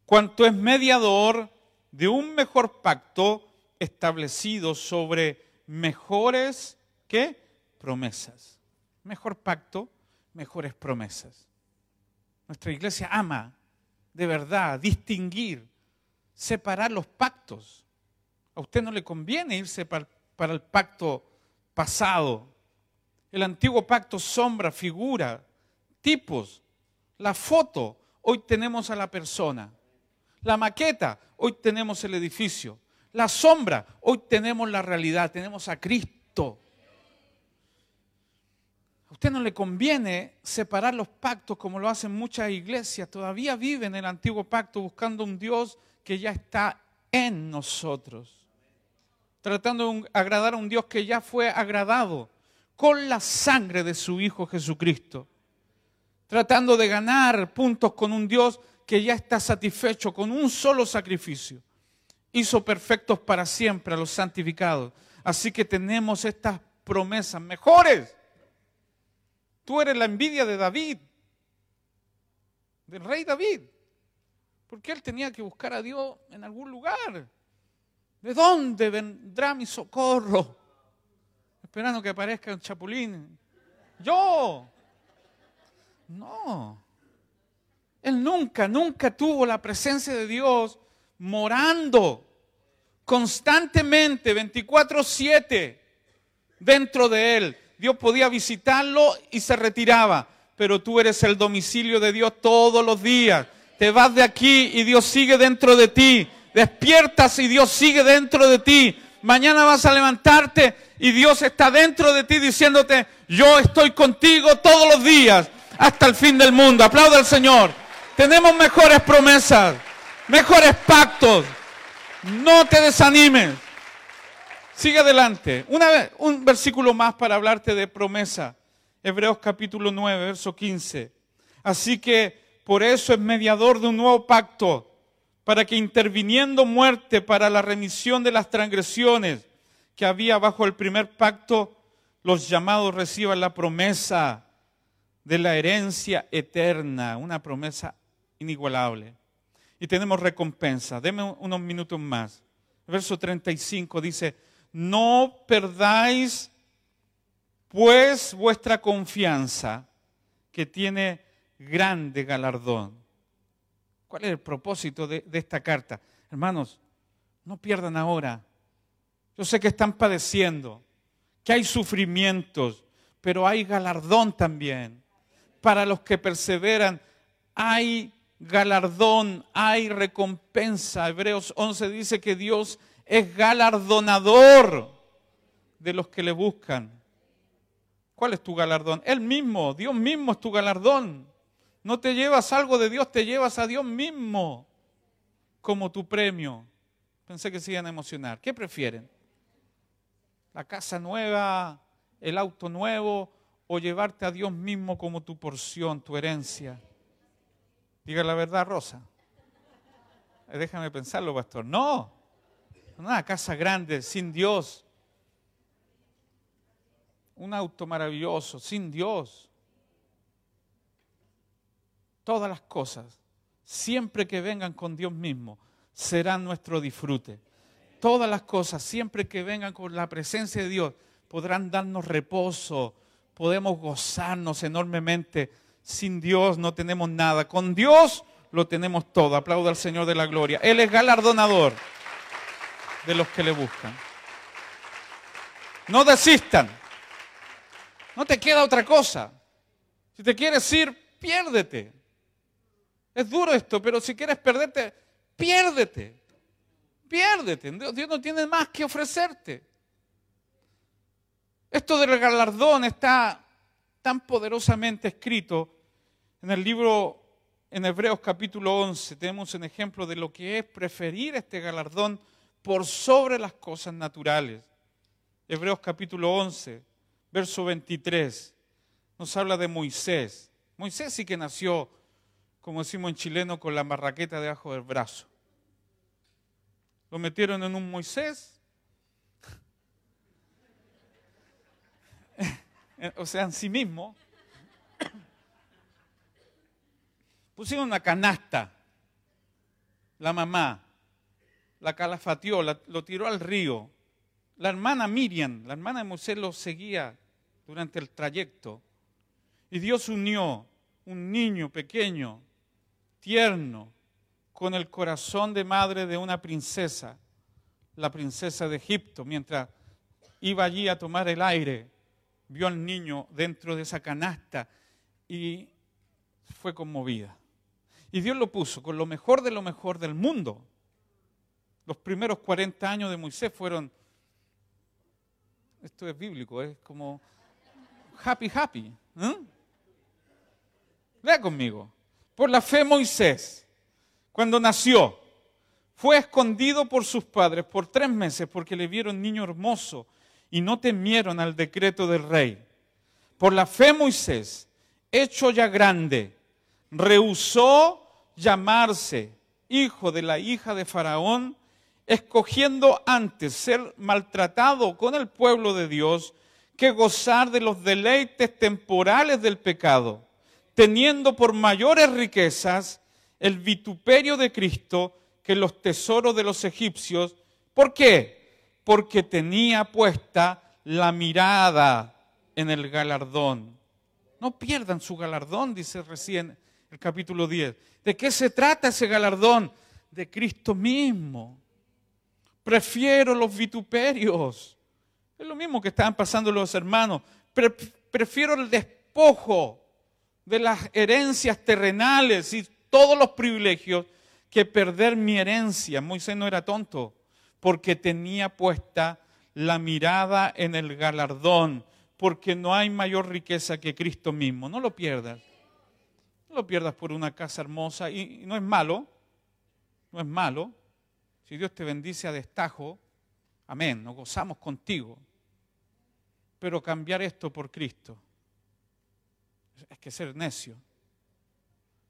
cuanto es mediador de un mejor pacto establecido sobre mejores ¿qué? promesas. Mejor pacto, mejores promesas. Nuestra iglesia ama de verdad distinguir, separar los pactos. A usted no le conviene irse para, para el pacto pasado. El antiguo pacto sombra, figura, tipos. La foto, hoy tenemos a la persona. La maqueta, hoy tenemos el edificio. La sombra, hoy tenemos la realidad, tenemos a Cristo. A usted no le conviene separar los pactos como lo hacen muchas iglesias. Todavía viven en el antiguo pacto buscando un Dios que ya está en nosotros tratando de agradar a un Dios que ya fue agradado con la sangre de su Hijo Jesucristo, tratando de ganar puntos con un Dios que ya está satisfecho con un solo sacrificio. Hizo perfectos para siempre a los santificados. Así que tenemos estas promesas mejores. Tú eres la envidia de David, del rey David, porque él tenía que buscar a Dios en algún lugar. ¿De dónde vendrá mi socorro? Esperando que aparezca un chapulín. Yo. No. Él nunca, nunca tuvo la presencia de Dios morando constantemente, 24/7, dentro de él. Dios podía visitarlo y se retiraba, pero tú eres el domicilio de Dios todos los días. Te vas de aquí y Dios sigue dentro de ti despiertas y Dios sigue dentro de ti. Mañana vas a levantarte y Dios está dentro de ti diciéndote, yo estoy contigo todos los días hasta el fin del mundo. Aplauda al Señor. Tenemos mejores promesas, mejores pactos. No te desanimes. Sigue adelante. Una un versículo más para hablarte de promesa. Hebreos capítulo 9, verso 15. Así que por eso es mediador de un nuevo pacto para que interviniendo muerte para la remisión de las transgresiones que había bajo el primer pacto, los llamados reciban la promesa de la herencia eterna, una promesa inigualable. Y tenemos recompensa. Deme unos minutos más. Verso 35 dice, no perdáis pues vuestra confianza, que tiene grande galardón. ¿Cuál es el propósito de, de esta carta? Hermanos, no pierdan ahora. Yo sé que están padeciendo, que hay sufrimientos, pero hay galardón también. Para los que perseveran, hay galardón, hay recompensa. Hebreos 11 dice que Dios es galardonador de los que le buscan. ¿Cuál es tu galardón? Él mismo, Dios mismo es tu galardón. No te llevas algo de Dios, te llevas a Dios mismo como tu premio. Pensé que se iban a emocionar. ¿Qué prefieren? ¿La casa nueva, el auto nuevo o llevarte a Dios mismo como tu porción, tu herencia? Diga la verdad, Rosa. Eh, déjame pensarlo, pastor. No, una casa grande sin Dios un auto maravilloso, sin Dios. Todas las cosas, siempre que vengan con Dios mismo, serán nuestro disfrute. Todas las cosas, siempre que vengan con la presencia de Dios, podrán darnos reposo, podemos gozarnos enormemente. Sin Dios no tenemos nada. Con Dios lo tenemos todo. Aplauda al Señor de la gloria. Él es galardonador de los que le buscan. No desistan. No te queda otra cosa. Si te quieres ir, piérdete. Es duro esto, pero si quieres perderte, piérdete. Piérdete. Dios no tiene más que ofrecerte. Esto del galardón está tan poderosamente escrito en el libro, en Hebreos capítulo 11. Tenemos un ejemplo de lo que es preferir este galardón por sobre las cosas naturales. Hebreos capítulo 11, verso 23, nos habla de Moisés. Moisés sí que nació, como decimos en chileno, con la marraqueta debajo del brazo. Lo metieron en un Moisés, [LAUGHS] o sea, en sí mismo. [COUGHS] Pusieron una canasta, la mamá, la calafateó, lo tiró al río, la hermana Miriam, la hermana de Moisés, lo seguía durante el trayecto. Y Dios unió un niño pequeño, tierno, con el corazón de madre de una princesa, la princesa de Egipto, mientras iba allí a tomar el aire, vio al niño dentro de esa canasta y fue conmovida. Y Dios lo puso con lo mejor de lo mejor del mundo. Los primeros 40 años de Moisés fueron esto es bíblico, es como happy, happy. ¿eh? Conmigo. Por la fe Moisés, cuando nació, fue escondido por sus padres por tres meses porque le vieron niño hermoso y no temieron al decreto del rey. Por la fe Moisés, hecho ya grande, rehusó llamarse hijo de la hija de Faraón escogiendo antes ser maltratado con el pueblo de Dios que gozar de los deleites temporales del pecado, teniendo por mayores riquezas el vituperio de Cristo que los tesoros de los egipcios. ¿Por qué? Porque tenía puesta la mirada en el galardón. No pierdan su galardón, dice recién el capítulo 10. ¿De qué se trata ese galardón? De Cristo mismo. Prefiero los vituperios. Es lo mismo que estaban pasando los hermanos. prefiero el despojo de las herencias terrenales y todos los privilegios que perder mi herencia. Moisés no era tonto porque tenía puesta la mirada en el galardón, porque no hay mayor riqueza que Cristo mismo. No lo pierdas. No lo pierdas por una casa hermosa y no es malo, no es malo, si Dios te bendice a destajo, amén, nos gozamos contigo. Pero cambiar esto por Cristo es que ser necio.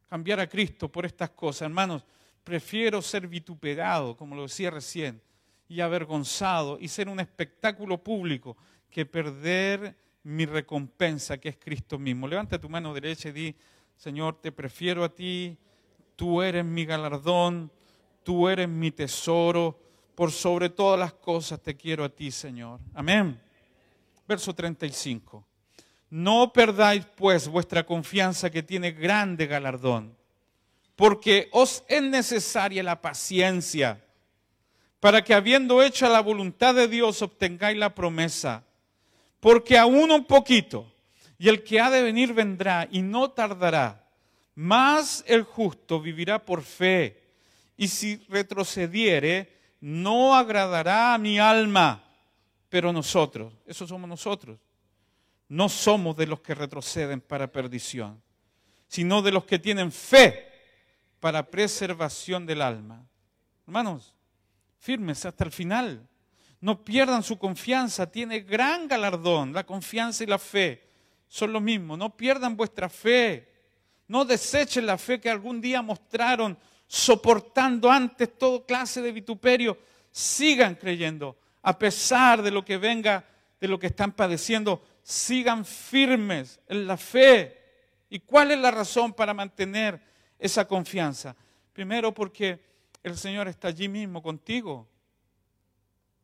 Cambiar a Cristo por estas cosas, hermanos, prefiero ser vituperado, como lo decía recién, y avergonzado y ser un espectáculo público que perder mi recompensa, que es Cristo mismo. Levanta tu mano derecha y di, Señor, te prefiero a ti, tú eres mi galardón, tú eres mi tesoro, por sobre todas las cosas te quiero a ti, Señor. Amén. Verso 35. No perdáis pues vuestra confianza que tiene grande galardón, porque os es necesaria la paciencia, para que habiendo hecho la voluntad de Dios obtengáis la promesa. Porque aún un poquito, y el que ha de venir vendrá y no tardará, más el justo vivirá por fe, y si retrocediere, no agradará a mi alma, pero nosotros, esos somos nosotros, no somos de los que retroceden para perdición, sino de los que tienen fe para preservación del alma. Hermanos, firmes hasta el final. No pierdan su confianza, tiene gran galardón. La confianza y la fe son lo mismo. No pierdan vuestra fe. No desechen la fe que algún día mostraron soportando antes todo clase de vituperio. Sigan creyendo, a pesar de lo que venga, de lo que están padeciendo. Sigan firmes en la fe. ¿Y cuál es la razón para mantener esa confianza? Primero porque el Señor está allí mismo contigo.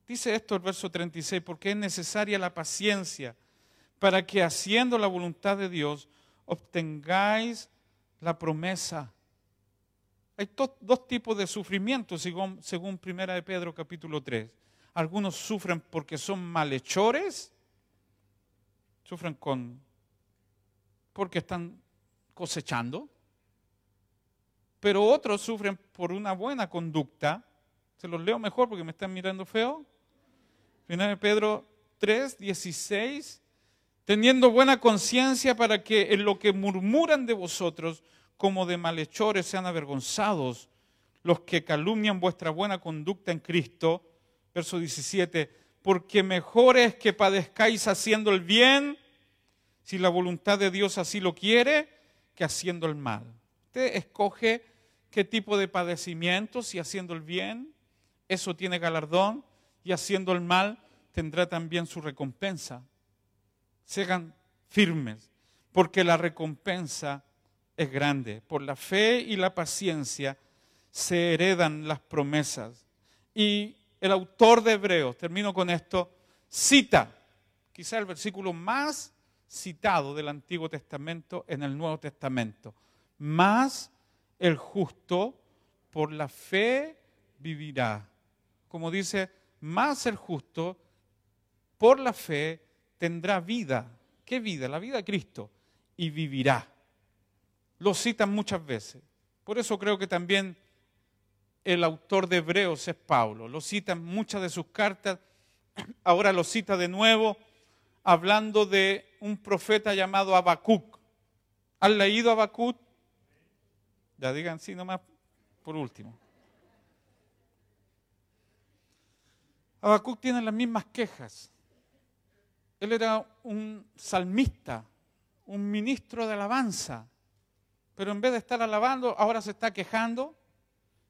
Dice esto el verso 36, porque es necesaria la paciencia para que haciendo la voluntad de Dios obtengáis la promesa. Hay dos tipos de sufrimiento según, Primera de Pedro capítulo 3. Algunos sufren porque son malhechores, sufren con porque están cosechando, pero otros sufren por una buena conducta. Se los leo mejor porque me están mirando feo. 1 Pedro 3, 16, teniendo buena conciencia para que en lo que murmuran de vosotros como de malhechores sean avergonzados los que calumnian vuestra buena conducta en Cristo. Verso 17, porque mejor es que padezcáis haciendo el bien, si la voluntad de Dios así lo quiere, que haciendo el mal. Usted escoge qué tipo de padecimiento, si haciendo el bien, eso tiene galardón, y haciendo el mal tendrá también su recompensa. Sean firmes, porque la recompensa es grande. Por la fe y la paciencia se heredan las promesas. Y el autor de Hebreos, termino con esto, cita quizá el versículo más citado del Antiguo Testamento en el Nuevo Testamento. Más el justo por la fe vivirá. Como dice más el justo por la fe tendrá vida. ¿Qué vida? La vida de Cristo. Y vivirá. Lo citan muchas veces. Por eso creo que también el autor de Hebreos es Pablo. Lo cita en muchas de sus cartas. [CLEARS THROAT] Ahora lo cita de nuevo hablando de un profeta llamado Habacuc. ¿Han leído Habacuc? Ya digan sí nomás por último. Habacuc tiene las mismas quejas. Él era un salmista, un ministro de alabanza, pero en vez de estar alabando, ahora se está quejando.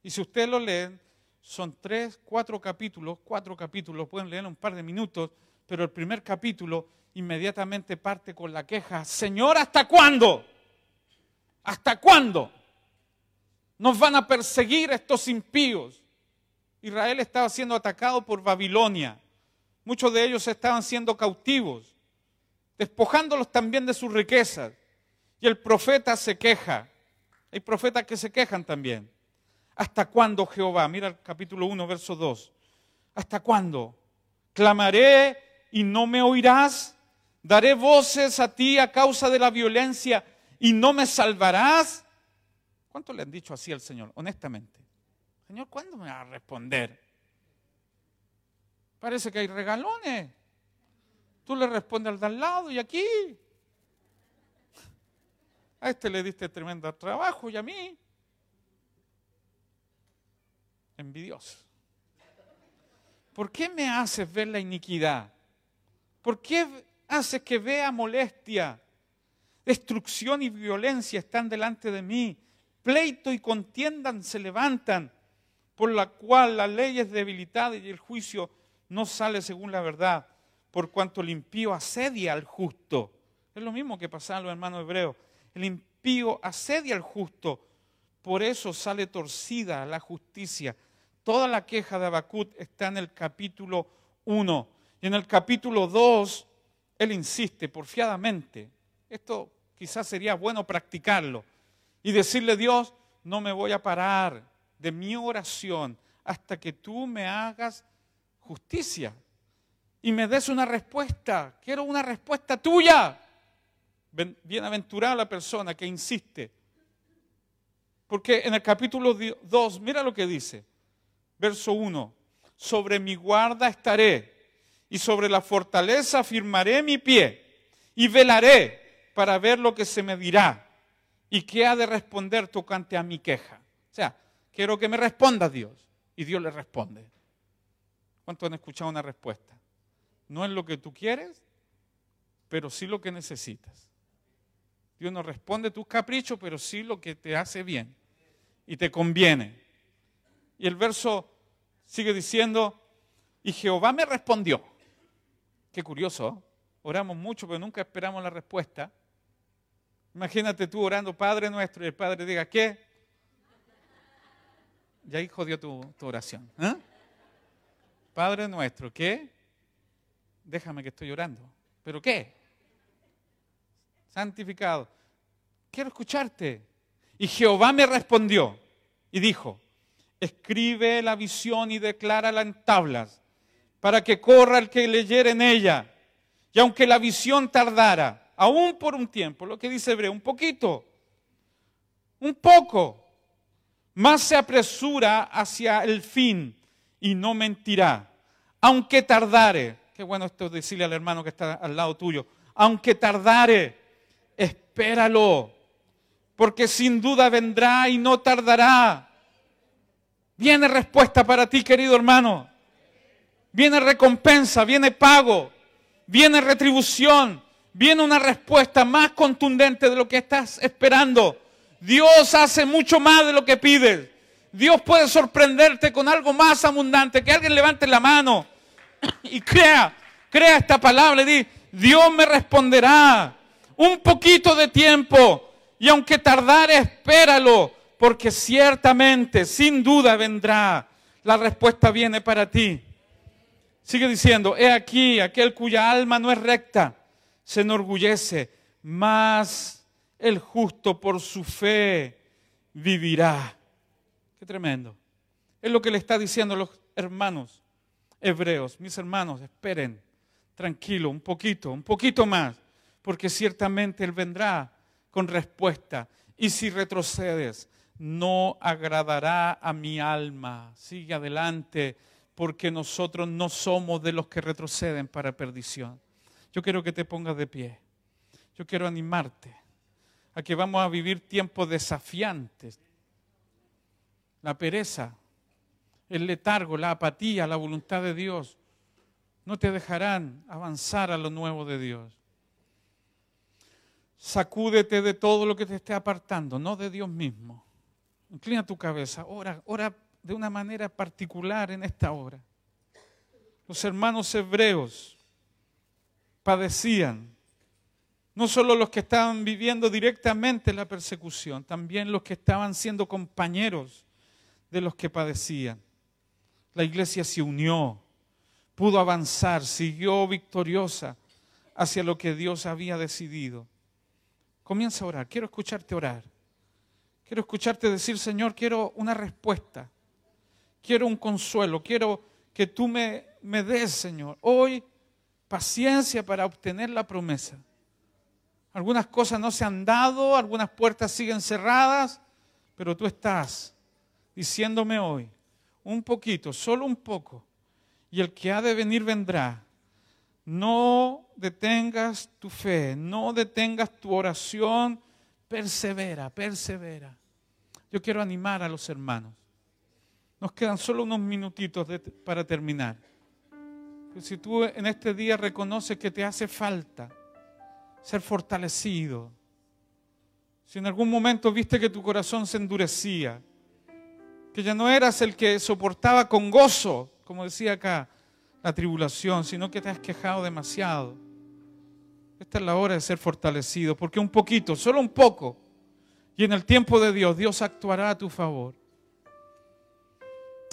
Y si ustedes lo leen, son tres, cuatro capítulos, cuatro capítulos, pueden leer un par de minutos, pero el primer capítulo inmediatamente parte con la queja, Señor, ¿hasta cuándo? ¿Hasta cuándo? Nos van a perseguir estos impíos. Israel estaba siendo atacado por Babilonia. Muchos de ellos estaban siendo cautivos, despojándolos también de sus riquezas. Y el profeta se queja. Hay profetas que se quejan también. ¿Hasta cuándo, Jehová? Mira el capítulo 1, verso 2. ¿Hasta cuándo? Clamaré y no me oirás. Daré voces a ti a causa de la violencia y no me salvarás. ¿Cuánto le han dicho así al Señor? Honestamente. Señor, ¿cuándo me va a responder? Parece que hay regalones. Tú le respondes al de al lado y aquí. A este le diste tremendo trabajo y a mí. Envidioso. ¿Por qué me haces ver la iniquidad? ¿Por qué haces que vea molestia? Destrucción y violencia están delante de mí. Pleito y contiendan se levantan por la cual la ley es debilitada y el juicio no sale según la verdad. por cuanto el impío asedia al justo. Es lo mismo que pasaba los hermanos hebreos. El impío asedia al justo, por eso sale torcida la justicia. Toda la queja de Abacut está en el capítulo 1. Y en el capítulo 2, él insiste porfiadamente. Esto quizás sería bueno practicarlo. Y decirle, Dios, no me voy a parar de mi oración hasta que tú me hagas justicia y me des una respuesta. Quiero una respuesta tuya. Bienaventurada la persona que insiste. Porque en el capítulo 2, mira lo que dice. Verso 1. Sobre mi guarda estaré y sobre la fortaleza firmaré mi pie y velaré para ver lo que se me dirá y qué ha de responder tocante a mi queja. O sea, quiero que me responda Dios. Y Dios le responde. ¿Cuántos han escuchado una respuesta? No es lo que tú quieres, pero sí lo que necesitas. Dios no responde tus caprichos, pero sí lo que te hace bien y te conviene. Y el verso sigue diciendo, y Jehová me respondió. Qué curioso, oramos mucho, pero nunca esperamos la respuesta. Imagínate tú orando Padre nuestro y el Padre diga, ¿qué? Ya ahí jodió tu, oración. ¿eh? Padre nuestro, ¿qué? déjame que estoy llorando. ¿Pero qué? Santificado. Quiero escucharte. Y Jehová me respondió y dijo, escribe la visión y declárala en tablas, para que corra el que leyere en ella. Y aunque la visión tardara, aún por un tiempo, lo que dice Hebreo, un poquito, un poco, más se apresura hacia el fin y no mentirá, aunque tardare. Qué bueno esto decirle al hermano que está al lado tuyo. Aunque tardare, espéralo, porque sin duda vendrá y no tardará. Viene respuesta para ti, querido hermano. Viene recompensa, viene pago, viene retribución, viene una respuesta más contundente de lo que estás esperando. Dios hace mucho más de lo que pides. Dios puede sorprenderte con algo más abundante. Que alguien levante la mano y crea, crea esta palabra y di, Dios me responderá un poquito de tiempo y aunque tardare, espéralo, porque ciertamente, sin duda vendrá. La respuesta viene para ti. Sigue diciendo, he aquí aquel cuya alma no es recta, se enorgullece, mas el justo por su fe vivirá. Qué tremendo. Es lo que le está diciendo a los hermanos hebreos, mis hermanos, esperen, tranquilo, un poquito, un poquito más, porque ciertamente Él vendrá con respuesta. Y si retrocedes, no agradará a mi alma. Sigue adelante, porque nosotros no somos de los que retroceden para perdición. Yo quiero que te pongas de pie. Yo quiero animarte a que vamos a vivir tiempos desafiantes. La pereza el letargo, la apatía, la voluntad de Dios, no te dejarán avanzar a lo nuevo de Dios. Sacúdete de todo lo que te esté apartando, no de Dios mismo. Inclina tu cabeza, ora, ora de una manera particular en esta hora. Los hermanos hebreos padecían, no solo los que estaban viviendo directamente la persecución, también los que estaban siendo compañeros de los que padecían la iglesia se unió, pudo avanzar, siguió victoriosa hacia lo que Dios había decidido. Comienza a orar, quiero escucharte orar. Quiero escucharte decir, Señor, quiero una respuesta. Quiero un consuelo, quiero que tú me, me des, Señor, hoy paciencia para obtener la promesa. Algunas cosas no se han dado, algunas puertas siguen cerradas, pero tú estás diciéndome hoy, un poquito, solo un poco, y el que ha de venir vendrá. No detengas tu fe, no detengas tu oración, persevera, persevera. Yo quiero animar a los hermanos. Nos quedan solo unos minutitos para terminar. si tú en este día reconoces que te hace falta ser fortalecido, si en algún momento viste que tu corazón se endurecía, que ya no eras el que soportaba con gozo, como decía acá, la tribulación, sino que te has quejado demasiado. Esta es la hora de ser fortalecido, porque un poquito, solo un poco, y en el tiempo de Dios, Dios actuará a tu favor.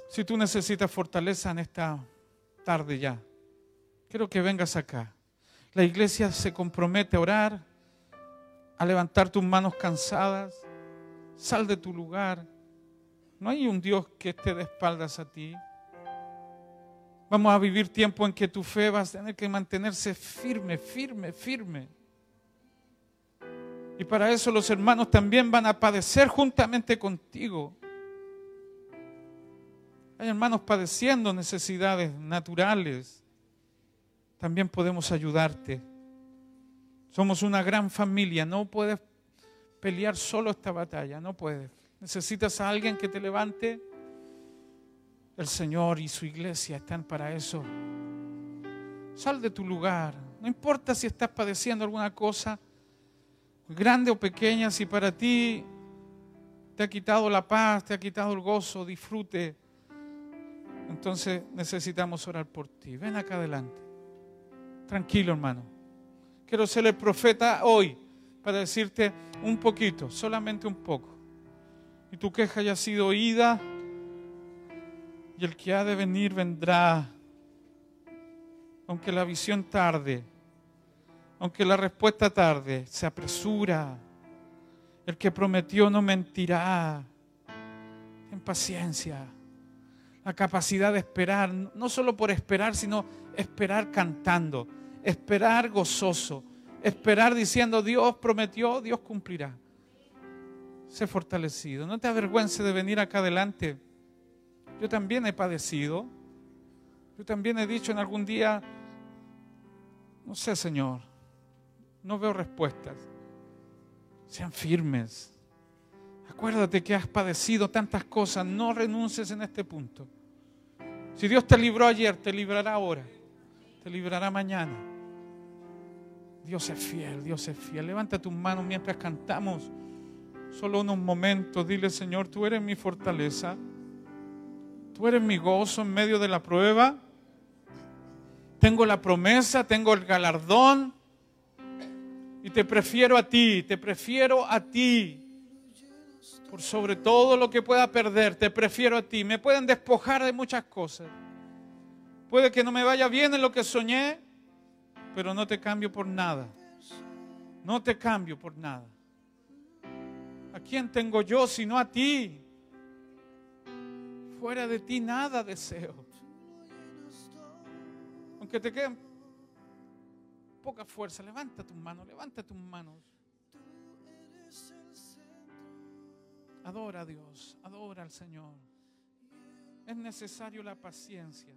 Si tú necesitas fortaleza en esta tarde ya, quiero que vengas acá. La iglesia se compromete a orar, a levantar tus manos cansadas. Sal de tu lugar. No hay un Dios que esté de espaldas a ti. Vamos a vivir tiempo en que tu fe va a tener que mantenerse firme, firme, firme. Y para eso los hermanos también van a padecer juntamente contigo. Hay hermanos padeciendo necesidades naturales. También podemos ayudarte. Somos una gran familia. No puedes pelear solo esta batalla. No puedes. Necesitas a alguien que te levante el Señor y su iglesia están para eso. Sal de tu lugar. No importa si estás padeciendo alguna cosa, grande o pequeña, si para ti te ha quitado la paz, te ha quitado el gozo, disfrute. Entonces necesitamos orar por ti. Ven acá adelante. Tranquilo, hermano. Quiero ser el profeta hoy para decirte un poquito, solamente un poco. Y tu queja haya sido oída y el que ha de venir vendrá. Aunque la visión tarde, aunque la respuesta tarde, se apresura. El que prometió no mentirá. Ten paciencia. La capacidad de esperar, no solo por esperar, sino esperar cantando, esperar gozoso, esperar diciendo Dios prometió, Dios cumplirá. Sé fortalecido. No te avergüences de venir acá adelante yo también he padecido. Yo también he dicho en algún día, no sé, Señor, no veo respuestas. Sean firmes. Acuérdate que has padecido tantas cosas. No renuncies en este punto. Si Dios te libró ayer, te librará ahora. Te librará mañana. Dios es fiel, Dios es fiel. Levanta tus manos mientras cantamos. Solo unos momentos. Dile, Señor, tú eres mi fortaleza. Tú eres mi gozo en medio de la prueba. Tengo la promesa, tengo el galardón. Y te prefiero a ti, te prefiero a ti. Por sobre todo lo que pueda perder, te prefiero a ti. Me pueden despojar de muchas cosas. Puede que no me vaya bien en lo que soñé, pero no te cambio por nada. No te cambio por nada. ¿A quién tengo yo sino a ti? Fuera de ti nada deseo. Aunque te queden poca fuerza, levanta tus manos, levanta tus manos. Adora a Dios, adora al Señor. Es necesario la paciencia.